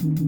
Mm-hmm.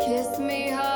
Kiss me hard.